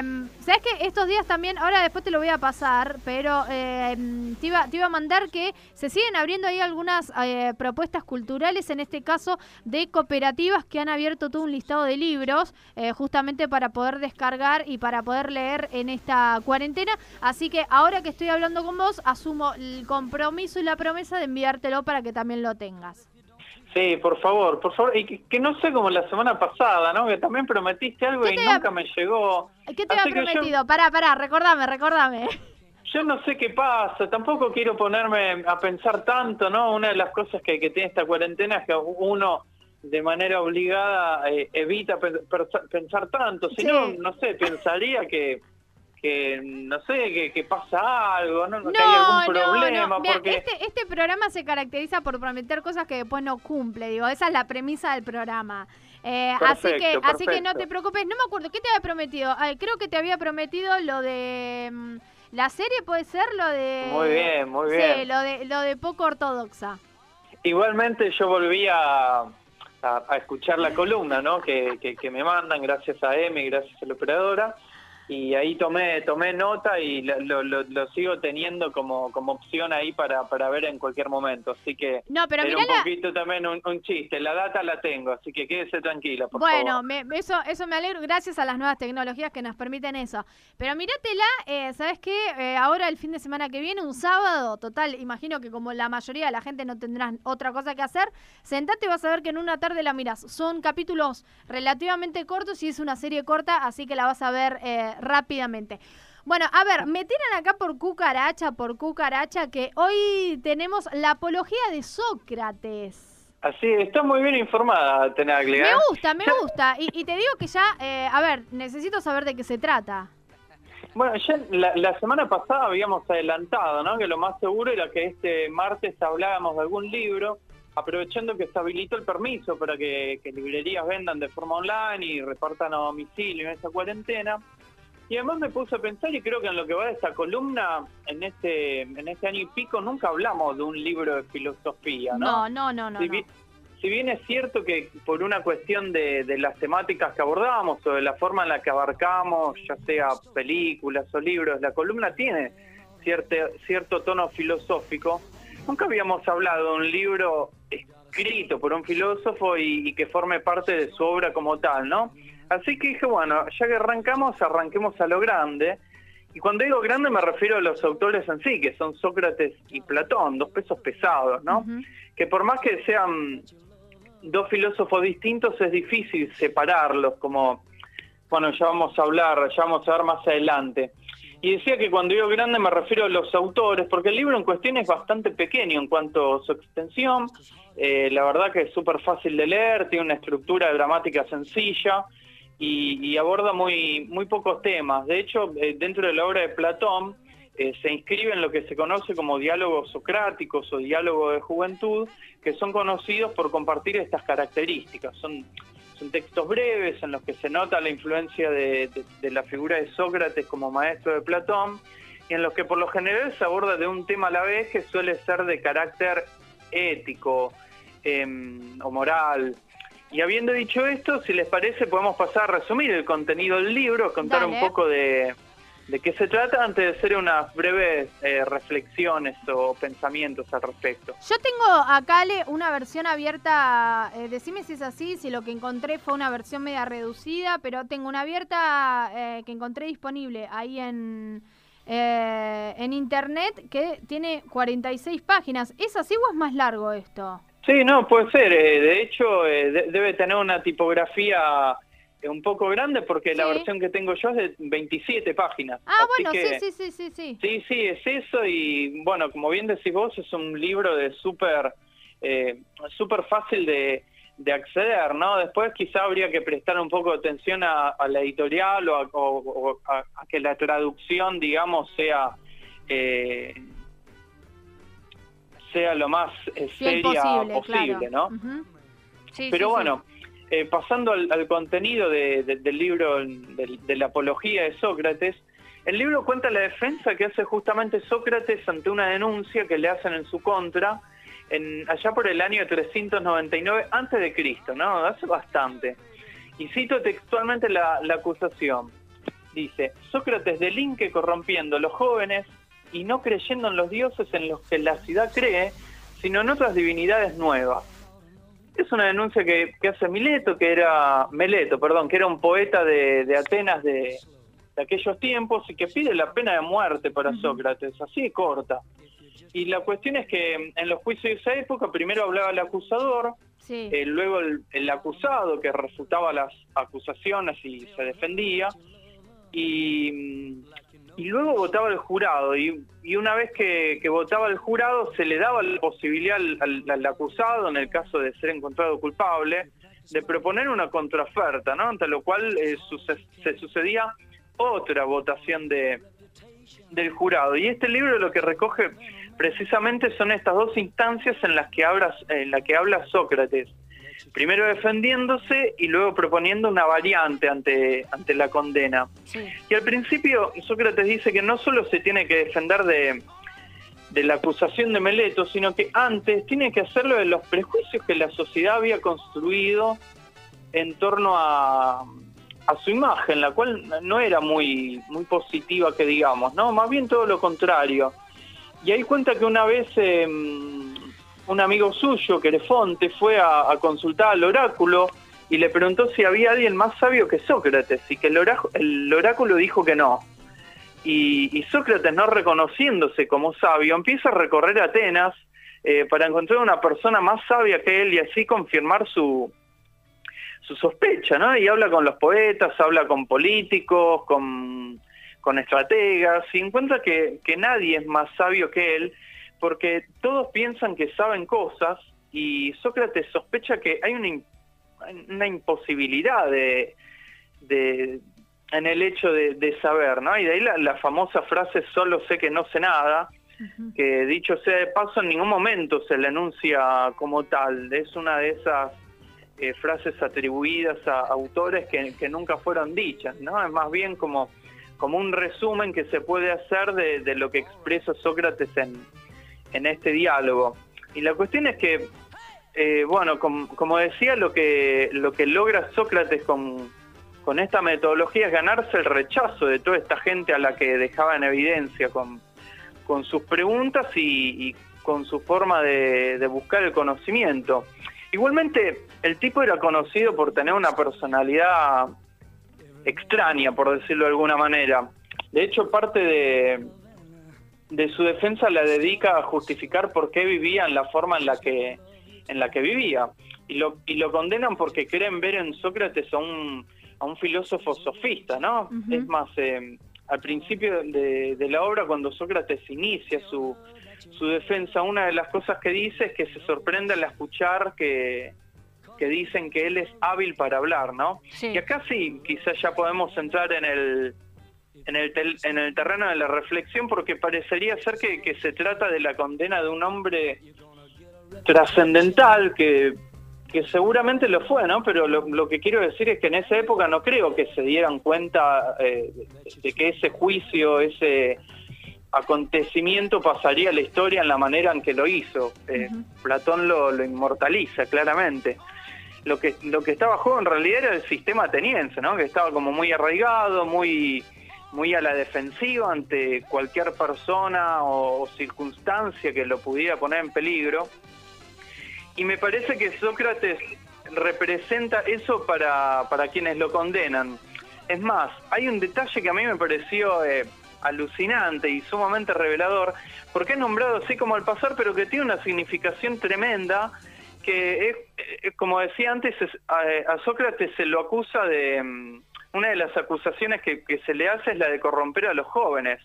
Eh, ¿Sabes que estos días también, ahora después te lo voy a pasar, pero te, iba, te iba a mandar que se siguen abriendo ahí algunas eh, propuestas culturales, en este caso de cooperativas que han abierto todo un listado de libros, eh, justamente para poder descargar y para poder leer en esta cuarentena. Así que ahora que estoy hablando con vos, asumo el compromiso y la promesa de enviártelo para que también lo tengas. Sí, por favor, por favor. Y que, que no sé como la semana pasada, ¿no? Que también prometiste algo ¿Qué y nunca me llegó. ¿Qué te había que yo- prometido? Pará, pará, recordame, recordame. Yo no sé qué pasa, tampoco quiero ponerme a pensar tanto, ¿no? Una de las cosas que, que tiene esta cuarentena es que uno de manera obligada eh, evita pensar tanto, si no, Sí. no sé, pensaría que, que no sé, que, que pasa algo, ¿no? No, que hay algún no, problema, no. Mira, porque... este, este programa se caracteriza por prometer cosas que después no cumple, digo, esa es la premisa del programa. Eh, así que Perfecto, así que no te preocupes, no me acuerdo, ¿qué te había prometido? Ay, creo que te había prometido lo de mm, la serie puede ser lo de Muy bien, muy Sí, bien. lo de lo de poco ortodoxa. Igualmente yo volví a, a- a escuchar la columna, ¿no? Que, que, que me mandan gracias a Emi, gracias a la operadora, y ahí tomé tomé nota y lo, lo- sigo teniendo como, como opción ahí para, para ver en cualquier momento. Así que No, pero era un la- poquito también un, un chiste. La data la tengo, así que quédese tranquila, por Bueno, favor. me- eso, eso me alegro, gracias a las nuevas tecnologías que nos permiten eso. Pero míratela, eh, ¿sabes qué? Eh, ahora el fin de semana que viene, un sábado, total, imagino que como la mayoría de la gente no tendrán otra cosa que hacer, sentate y vas a ver que en una tarde la miras. Son capítulos relativamente cortos y es una serie corta, así que la vas a ver eh, rápidamente. Bueno, a ver, me tiran acá por cucaracha, por cucaracha, que hoy tenemos la apología de Sócrates. Así, está muy bien informada, Tenaglia. Me ¿eh? gusta, me gusta. Y, y te digo que ya, eh, a ver, necesito saber de qué se trata. Bueno, ya la, la semana pasada habíamos adelantado, ¿no? Que lo más seguro era que este martes hablábamos de algún libro, aprovechando que se habilitó el permiso para que, que librerías vendan de forma online y repartan a domicilio en esta cuarentena. Y además me puse a pensar, y creo que en lo que va de esta columna, en este, en este año y pico, nunca hablamos de un libro de filosofía, ¿no? No, no, no, no. si, no. bi- si bien es cierto que por una cuestión de, de las temáticas que abordamos o de la forma en la que abarcamos, ya sea películas o libros, la columna tiene cierto, cierto tono filosófico, nunca habíamos hablado de un libro escrito por un filósofo y, y que forme parte de su obra como tal, ¿no? Así que dije, bueno, ya que arrancamos, arranquemos a lo grande. Y cuando digo grande me refiero a los autores en sí, que son Sócrates y Platón, dos pesos pesados, ¿no? Que por más que sean dos filósofos distintos es difícil separarlos, como, bueno, ya vamos a hablar, ya vamos a ver más adelante. Y decía que cuando digo grande me refiero a los autores, porque el libro en cuestión es bastante pequeño en cuanto a su extensión, eh, la verdad que es súper fácil de leer, tiene una estructura dramática sencilla y, y aborda muy, muy pocos temas. De hecho, eh, dentro de la obra de Platón, eh, se inscribe en lo que se conoce como diálogos socráticos o diálogo de juventud, que son conocidos por compartir estas características. Son, son textos breves en los que se nota la influencia de la figura de Sócrates como maestro de Platón y en los que por lo general se aborda de un tema a la vez que suele ser de carácter ético em, o moral. Y habiendo dicho esto, si les parece, podemos pasar a resumir el contenido del libro, contar Dale. un poco de, de qué se trata antes de hacer unas breves eh, reflexiones o pensamientos al respecto. Yo tengo acá, Ale, una versión abierta. eh, decime si es así, si lo que encontré fue una versión media reducida, pero tengo una abierta eh, que encontré disponible ahí en, eh, en internet que tiene 46 páginas. ¿Es así o es más largo esto? Sí, no, puede ser. eh, de hecho, eh, de- debe tener una tipografía eh, un poco grande porque la versión que tengo yo es de 27 páginas. Ah, Así bueno, que- sí, sí, sí, sí, sí. Sí, sí, es eso y bueno, como bien decís vos, es un libro de súper eh, súper fácil de, de acceder, ¿no? Después quizá habría que prestar un poco de atención a, a la editorial o, a, o- o a- a que la traducción, digamos, sea eh, sea lo más eh, seria posible, posible, claro. ¿no? Sí, Pero sí, sí. bueno, eh, pasando al, al contenido de- de- del libro, de, de la apología de Sócrates, el libro cuenta la defensa que hace justamente Sócrates ante una denuncia que le hacen en su contra en, allá por el año 399 antes de Cristo, ¿no? Hace bastante. Y cito textualmente la, la acusación. dice, Sócrates delinque corrompiendo a los jóvenes y no creyendo en los dioses en los que la ciudad cree, sino en otras divinidades nuevas. Es una denuncia que, hace Mileto, que era Meleto, perdón, que era un poeta de, Atenas de, aquellos tiempos y que pide la pena de muerte para Sócrates, así corta. Y la cuestión es que en los juicios de esa época primero hablaba el acusador, eh, luego el, acusado que refutaba las acusaciones y se defendía, y, luego votaba el jurado. Y, una vez que, votaba el jurado se le daba la posibilidad al, acusado, en el caso de ser encontrado culpable, de proponer una contraoferta, ¿no? ante lo cual eh, se sucedía otra votación de, del jurado. Y este libro lo que recoge precisamente son estas dos instancias en las que habla, en la que habla Sócrates. Primero defendiéndose y luego proponiendo una variante ante, ante la condena. Y al principio Sócrates dice que no solo se tiene que defender de, de la acusación de Meleto, sino que antes tiene que hacerlo de los prejuicios que la sociedad había construido en torno a, a su imagen, la cual no era muy, muy positiva que digamos, ¿no? Más bien todo lo contrario. Y ahí cuenta que una vez em, un amigo suyo, Querefonte, fue a, consultar al oráculo y le preguntó si había alguien más sabio que Sócrates y que el, el oráculo dijo que no. Y, Sócrates, no reconociéndose como sabio, empieza a recorrer Atenas eh, para encontrar una persona más sabia que él y así confirmar su, su sospecha, ¿no? Y habla con los poetas, habla con políticos, con, con estrategas, y encuentra que nadie es más sabio que él, porque todos piensan que saben cosas, y Sócrates sospecha que hay una, una imposibilidad de, de, en el hecho de, saber, ¿no? Y de ahí la, la, famosa frase solo sé que no sé nada, que dicho sea de paso en ningún momento se le enuncia como tal, es una de esas eh, frases atribuidas a autores que, nunca fueron dichas, ¿no? Es más bien como, como un resumen que se puede hacer de, lo que expresa Sócrates en, en este diálogo. Y la cuestión es que, eh, bueno, como decía, lo que, lo que logra Sócrates con, con esta metodología es ganarse el rechazo de toda esta gente a la que dejaba en evidencia con, con sus preguntas y, con su forma de, de buscar el conocimiento. Igualmente, el tipo era conocido por tener una personalidad extraña, por decirlo de alguna manera. De hecho, parte de, de su defensa la dedica a justificar por qué vivía en la forma en la que, en la que vivía. Y lo, y lo condenan porque quieren ver en Sócrates a un, a un filósofo sofista, ¿no? Es más, eh, al principio de, de, la obra, cuando Sócrates inicia su, su defensa, una de las cosas que dice es que se sorprende al escuchar que, que dicen que él es hábil para hablar, ¿no? Y acá sí, quizás ya podemos entrar en el, en el, en el terreno de la reflexión porque parecería ser que, que se trata de la condena de un hombre trascendental que, que seguramente lo fue, ¿no? Pero lo, lo, que quiero decir es que en esa época no creo que se dieran cuenta eh, de que ese juicio, ese acontecimiento pasaría a la historia en la manera en que lo hizo. Eh, Platón lo, lo, inmortaliza claramente. Lo que, lo que estaba juego en realidad era el sistema ateniense, ¿no? que estaba como muy arraigado, muy, muy a la defensiva ante cualquier persona o, circunstancia que lo pudiera poner en peligro. Y me parece que Sócrates representa eso para, para quienes lo condenan. Es más, hay un detalle que a mí me pareció eh, alucinante y sumamente revelador, porque es nombrado así como al pasar, pero que tiene una significación tremenda, que es, como decía antes, a, Sócrates se lo acusa de... Una de las acusaciones que, se le hace es la de corromper a los jóvenes.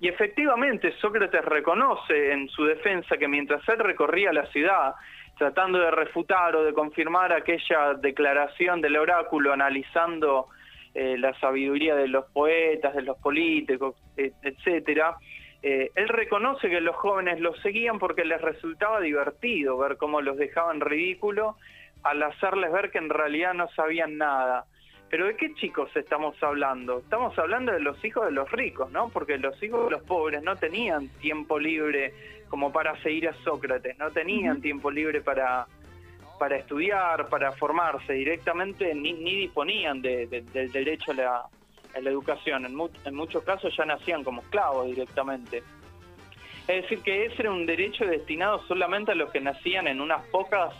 Y efectivamente Sócrates reconoce en su defensa que mientras él recorría la ciudad tratando de refutar o de confirmar aquella declaración del oráculo, analizando eh, la sabiduría de los poetas, de los políticos, etcétera, eh, él reconoce que los jóvenes los seguían porque les resultaba divertido ver cómo los dejaban ridículo al hacerles ver que en realidad no sabían nada. Pero ¿de qué chicos estamos hablando? Estamos hablando de los hijos de los ricos, ¿no? Porque los hijos de los pobres no tenían tiempo libre como para seguir a Sócrates, no tenían tiempo libre para para estudiar, para formarse directamente, ni, ni disponían del derecho a la, la educación. En, en muchos casos ya nacían como esclavos directamente. Es decir, que ese era un derecho destinado solamente a los que nacían en unas pocas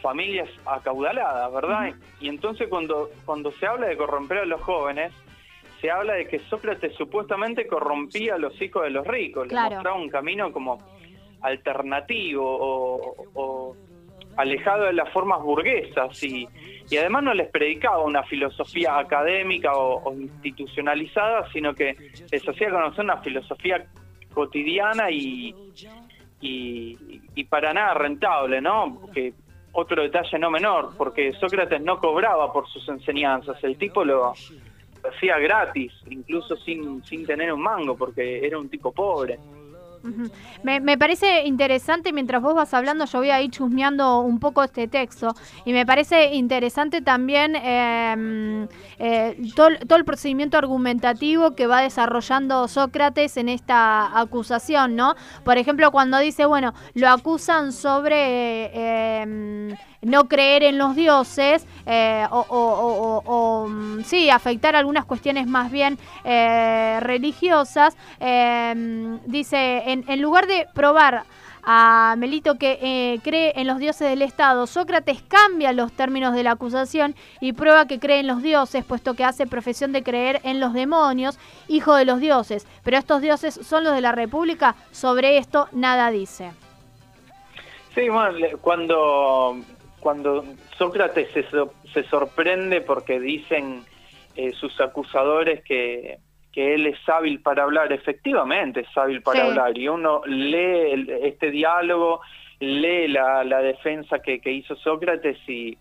familias acaudaladas, ¿verdad? Y entonces cuando, cuando se habla de corromper a los jóvenes, se habla de que Sócrates supuestamente corrompía a los hijos de los ricos, les mostraba un camino como alternativo o, alejado de las formas burguesas y, y, además no les predicaba una filosofía académica o, institucionalizada, sino que les hacía conocer una filosofía cotidiana y, y, para nada rentable, ¿no? Que otro detalle no menor, porque Sócrates no cobraba por sus enseñanzas, el tipo lo hacía gratis, incluso sin, sin tener un mango, porque era un tipo pobre me, parece interesante, mientras vos vas hablando, yo voy a ir chusmeando un poco este texto. Y me parece interesante también em, eh, todo, el procedimiento argumentativo que va desarrollando Sócrates en esta acusación, ¿no? Por ejemplo, cuando dice, bueno, lo acusan sobre... Em, no creer en los dioses eh, o, mm, sí, afectar algunas cuestiones más bien eh, religiosas, em, dice, en, lugar de probar a Melito que eh, cree en los dioses del Estado, Sócrates cambia los términos de la acusación y prueba que cree en los dioses, puesto que hace profesión de creer en los demonios, hijo de los dioses. Pero estos dioses son los de la República, sobre esto nada dice. Sí, cuando cuando Sócrates se, sorprende porque dicen eh, sus acusadores que, él es hábil para hablar, efectivamente es hábil para hablar, y uno lee este diálogo, lee la, defensa que, hizo Sócrates y,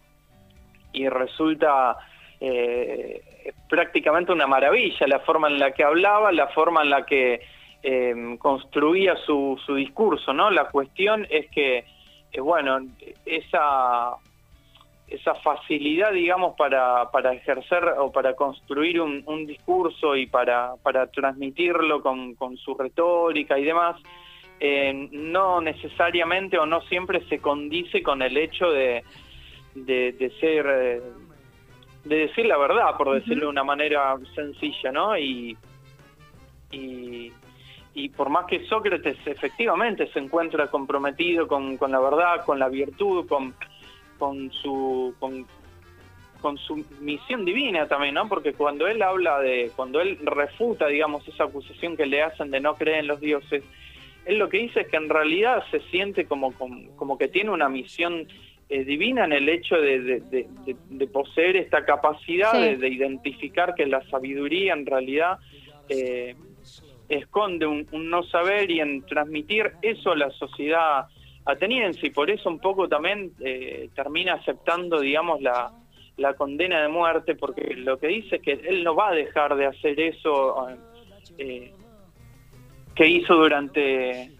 y resulta eh, prácticamente una maravilla la forma en la que hablaba, la forma en la que eh, construía su, su discurso, ¿no? La cuestión es que bueno, esa, esa facilidad, digamos, para, para ejercer o para construir un, discurso y para, para transmitirlo con, con su retórica y demás, eh, no necesariamente o no siempre se condice con el hecho de, de, ser, eh, de decir la verdad, por decirlo de una manera sencilla, ¿no? Y, y, y por más que Sócrates efectivamente se encuentra comprometido con, la verdad, con la virtud, con, con su con, su misión divina también, ¿no? Porque cuando él habla de, cuando él refuta, digamos, esa acusación que le hacen de no creer en los dioses, él lo que dice es que en realidad se siente como, como, que tiene una misión eh, divina en el hecho de, de, poseer esta capacidad de, identificar que la sabiduría en realidad eh, esconde un, no saber y en transmitir eso a la sociedad ateniense y por eso un poco también eh, termina aceptando, digamos, la, la condena de muerte, porque lo que dice es que él no va a dejar de hacer eso eh, que hizo durante,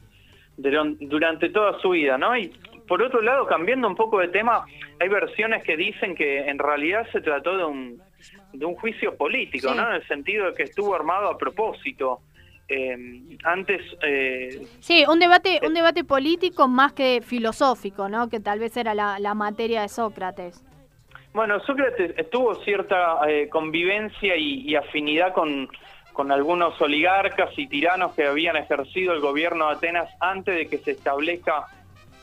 durante toda su vida, ¿no? Y por otro lado, cambiando un poco de tema, hay versiones que dicen que en realidad se trató de un, de un juicio político, ¿no? En el sentido de que estuvo armado a propósito. Eh, antes eh, sí un debate un debate político más que filosófico no que tal vez era la, materia de Sócrates. Bueno Sócrates tuvo cierta eh, convivencia y, afinidad con con algunos oligarcas y tiranos que habían ejercido el gobierno de Atenas antes de que se establezca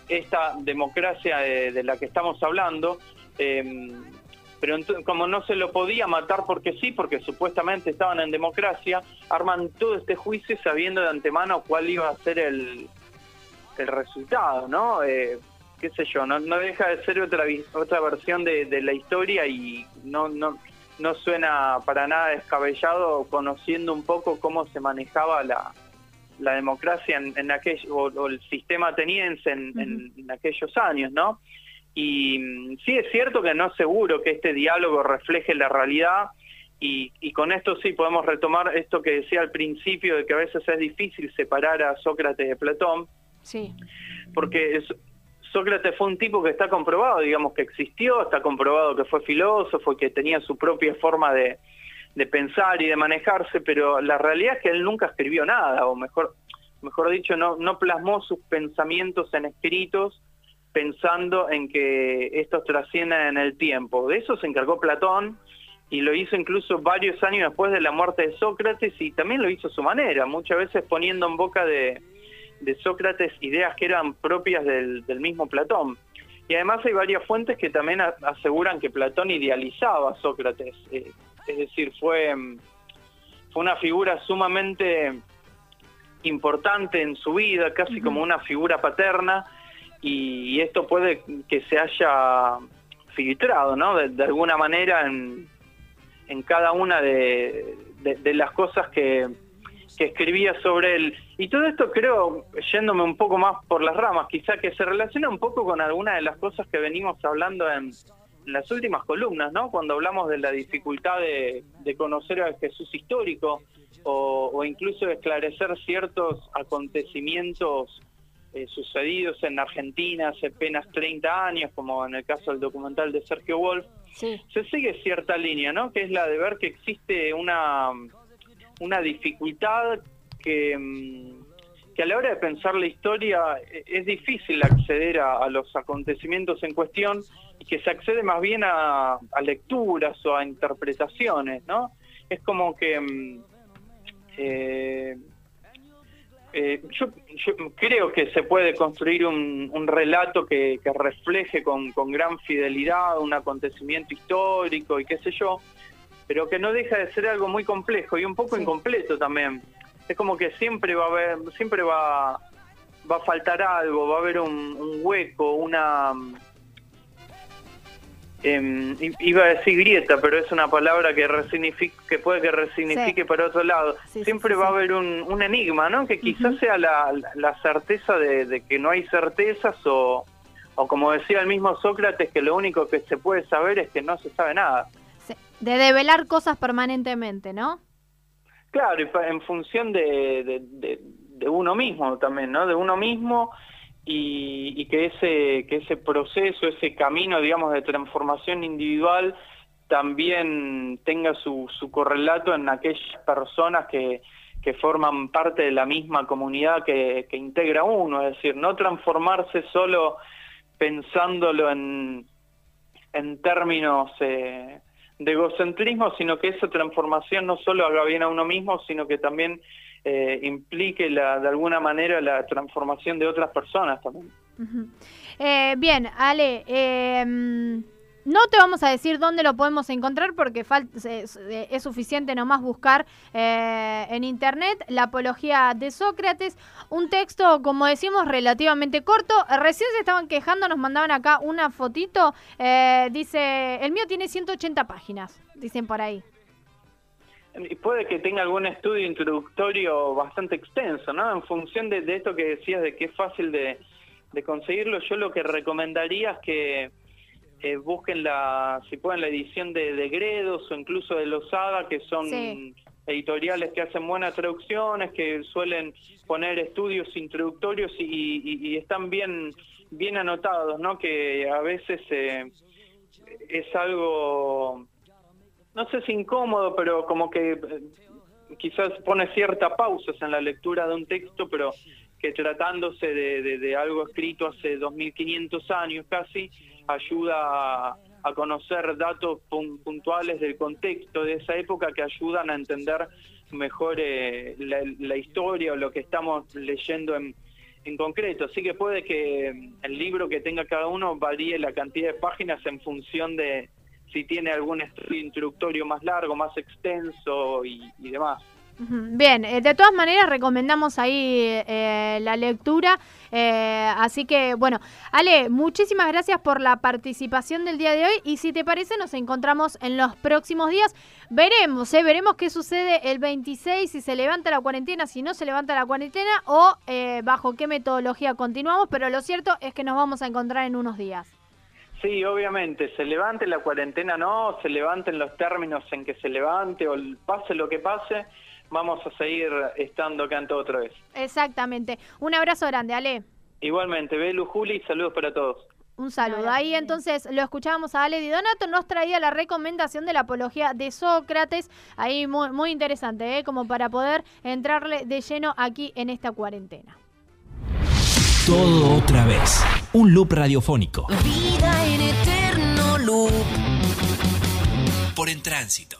esta democracia de, la que estamos hablando. Eh, pero como no se lo podía matar porque sí, porque supuestamente estaban en democracia, arman todo este juicio sabiendo de antemano cuál iba a ser el, el resultado, ¿no? Eh, qué sé yo, no, no deja de ser otra otra versión de, la historia y no, no, no suena para nada descabellado conociendo un poco cómo se manejaba la, la democracia en, en aquello, o, el sistema ateniense en, en aquellos años, ¿no? Y mm, sí es cierto que no es seguro que este diálogo refleje la realidad y, y, con esto sí podemos retomar esto que decía al principio de que a veces es difícil separar a Sócrates de Platón. Sí. Porque Sócrates fue un tipo que está comprobado, digamos que existió, está comprobado que fue filósofo, que tenía su propia forma de, de pensar y de manejarse, pero la realidad es que él nunca escribió nada, o mejor, mejor dicho, no, no plasmó sus pensamientos en escritos, pensando en que estos trascienden en el tiempo. De eso se encargó Platón y lo hizo incluso varios años después de la muerte de Sócrates y también lo hizo a su manera, muchas veces poniendo en boca de, Sócrates ideas que eran propias del, mismo Platón. Y además hay varias fuentes que también aseguran que Platón idealizaba a Sócrates, eh, es decir, fue, fue una figura sumamente importante en su vida, casi como una figura paterna, y, esto puede que se haya filtrado, ¿no? de alguna manera en, en cada una de, las cosas que, escribía sobre él. Y todo esto creo, yéndome un poco más por las ramas, quizá que se relaciona un poco con alguna de las cosas que venimos hablando en, las últimas columnas, ¿no? Cuando hablamos de la dificultad de, conocer al Jesús histórico o, o, incluso de esclarecer ciertos acontecimientos eh, sucedidos en Argentina hace apenas 30 años, como en el caso del documental de Sergio Wolf, se sigue cierta línea, ¿no? Que es la de ver que existe una, una dificultad que, mm, que a la hora de pensar la historia e, es difícil acceder a, los acontecimientos en cuestión y que se accede más bien a, a lecturas o a interpretaciones, ¿no? Es como que... Mm, eh, eh, yo, creo que se puede construir un, relato que, refleje con, gran fidelidad un acontecimiento histórico y qué sé yo, pero que no deja de ser algo muy complejo y un poco incompleto también. Es como que siempre va a haber, siempre va, va a faltar algo, va a haber un hueco, una eh, iba a decir grieta, pero es una palabra que que puede que resignifique para otro lado. Siempre va a haber un, enigma, ¿no? Que quizás sea la, certeza de, que no hay certezas o, o como decía el mismo Sócrates, que lo único que se puede saber es que no se sabe nada. De develar cosas permanentemente, ¿no? Claro, y en función de, de uno mismo también, ¿no? De uno mismo y, que ese que ese proceso, ese camino, digamos, de transformación individual también tenga su, su correlato en aquellas personas que, que forman parte de la misma comunidad que, que integra uno, es decir, no transformarse solo pensándolo en, en términos eh, de egocentrismo, sino que esa transformación no solo haga bien a uno mismo, sino que también eh, implique la, de alguna manera la transformación de otras personas también. Eh, bien, Ale, em, no te vamos a decir dónde lo podemos encontrar porque es, suficiente nomás buscar eh, en internet la apología de Sócrates, un texto, como decimos, relativamente corto. Recién se estaban quejando, nos mandaban acá una fotito, dice, el mío tiene 180 páginas, dicen por ahí. Y puede que tenga algún estudio introductorio bastante extenso, ¿no? En función de, esto que decías de que es fácil de, conseguirlo, yo lo que recomendaría es que eh, busquen la, si pueden, la edición de, de Gredos o incluso de Losada, que son editoriales que hacen buenas traducciones, que suelen poner estudios introductorios y, están bien, bien anotados, ¿no? Que a veces eh, es algo no sé si incómodo, pero como que eh, quizás pone cierta pausa en la lectura de un texto, pero que tratándose de, algo escrito hace 2500 años casi, ayuda a, conocer datos puntuales del contexto de esa época que ayudan a entender mejor eh, la, historia o lo que estamos leyendo en, en concreto. Así que puede que el libro que tenga cada uno varíe la cantidad de páginas en función de, si tiene algún estudio introductorio más largo, más extenso y, demás. Bien, eh, de todas maneras recomendamos ahí eh, la lectura, eh, así que bueno, Ale, muchísimas gracias por la participación del día de hoy y si te parece nos encontramos en los próximos días, veremos, veremos qué sucede el 26, si se levanta la cuarentena, si no se levanta la cuarentena o bajo qué metodología continuamos, pero lo cierto es que nos vamos a encontrar en unos días. Sí, obviamente, se levante la cuarentena, no, se levanten los términos en que se levante o pase lo que pase, vamos a seguir estando acá otra vez. Exactamente. Un abrazo grande, Ale. Igualmente, Belu, Juli, saludos para todos. Un saludo. Ahí entonces lo escuchábamos a Ale Di Donato, nos traía la recomendación de la apología de Sócrates, ahí muy, muy interesante, ¿eh? como para poder entrarle de lleno aquí en esta cuarentena. Todo otra vez. Un loop radiofónico. Vida en eterno loop. por En Tránsito.